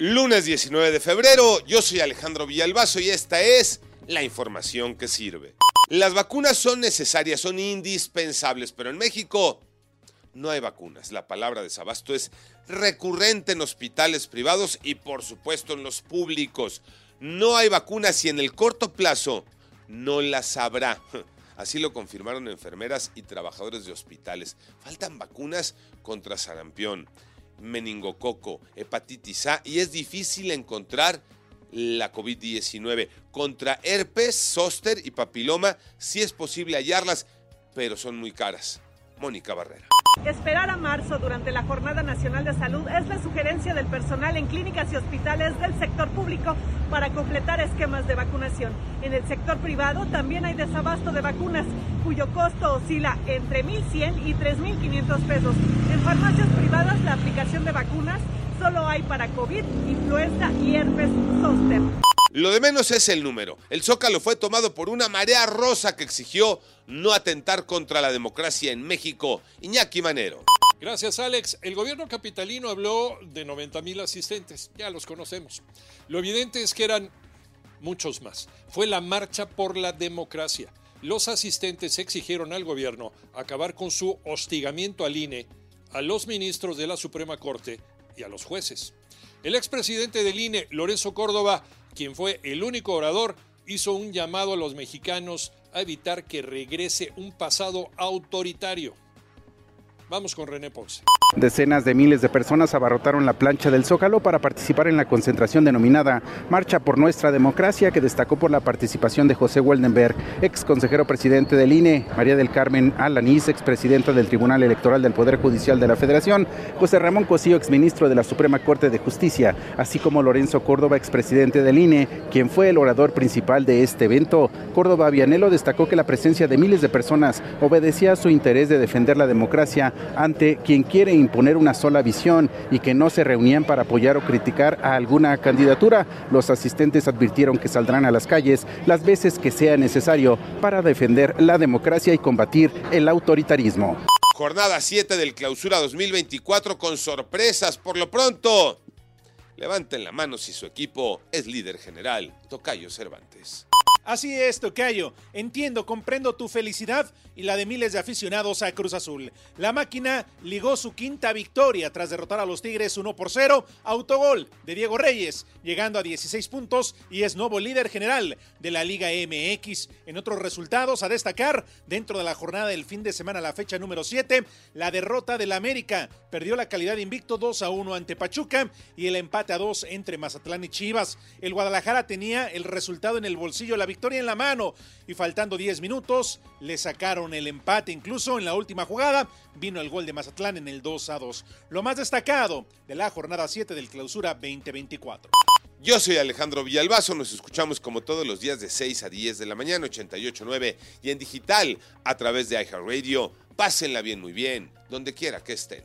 Lunes 19 de febrero, yo soy Alejandro Villalbazo y esta es la información que sirve. Las vacunas son necesarias, son indispensables, pero en México no hay vacunas. La palabra desabasto es recurrente en hospitales privados y por supuesto en los públicos. No hay vacunas y en el corto plazo no las habrá. Así lo confirmaron enfermeras y trabajadores de hospitales. Faltan vacunas contra sarampión meningococo, hepatitis A y es difícil encontrar la COVID-19. Contra herpes, zóster y papiloma sí es posible hallarlas, pero son muy caras. Mónica Barrera. Esperar a marzo durante la Jornada Nacional de Salud es la sugerencia del personal en clínicas y hospitales del sector público para completar esquemas de vacunación. En el sector privado también hay desabasto de vacunas, cuyo costo oscila entre 1.100 y 3.500 pesos. En farmacias privadas la aplicación de vacunas solo hay para COVID, influenza y herpes zóster. Lo de menos es el número. El Zócalo fue tomado por una marea rosa que exigió no atentar contra la democracia en México. Iñaki Manero. Gracias, Alex. El gobierno capitalino habló de 90 mil asistentes. Ya los conocemos. Lo evidente es que eran muchos más. Fue la marcha por la democracia. Los asistentes exigieron al gobierno acabar con su hostigamiento al INE, a los ministros de la Suprema Corte y a los jueces. El expresidente del INE, Lorenzo Córdoba, quien fue el único orador, hizo un llamado a los mexicanos a evitar que regrese un pasado autoritario. Vamos con René Ponce. Decenas de miles de personas abarrotaron la plancha del Zócalo para participar en la concentración denominada Marcha por Nuestra Democracia, que destacó por la participación de José Weldenberg, ex consejero presidente del INE, María del Carmen Alanís, expresidenta del Tribunal Electoral del Poder Judicial de la Federación, José Ramón Cosío, exministro de la Suprema Corte de Justicia, así como Lorenzo Córdoba, expresidente del INE, quien fue el orador principal de este evento. Córdoba Vianelo destacó que la presencia de miles de personas obedecía a su interés de defender la democracia ante quien quiere imponer una sola visión y que no se reunían para apoyar o criticar a alguna candidatura. Los asistentes advirtieron que saldrán a las calles las veces que sea necesario para defender la democracia y combatir el autoritarismo. Jornada 7 del Clausura 2024 con sorpresas por lo pronto. Levanten la mano si su equipo es líder general. Tocayo Cervantes. Así es, Tocayo. Entiendo, comprendo tu felicidad y la de miles de aficionados a Cruz Azul. La máquina ligó su quinta victoria tras derrotar a los Tigres 1 por 0, autogol de Diego Reyes, llegando a 16 puntos y es nuevo líder general de la Liga MX. En otros resultados a destacar, dentro de la jornada del fin de semana, la fecha número 7, la derrota del América. Perdió la calidad de invicto 2 a 1 ante Pachuca y el empate a 2 entre Mazatlán y Chivas. El Guadalajara tenía el resultado en el bolsillo, la victoria victoria en la mano y faltando 10 minutos le sacaron el empate. Incluso en la última jugada vino el gol de Mazatlán en el 2 a 2. Lo más destacado de la jornada 7 del clausura 2024. Yo soy Alejandro Villalbazo, nos escuchamos como todos los días de 6 a 10 de la mañana, 88.9 y en digital a través de iHeartRadio. Pásenla bien, muy bien, donde quiera que estén.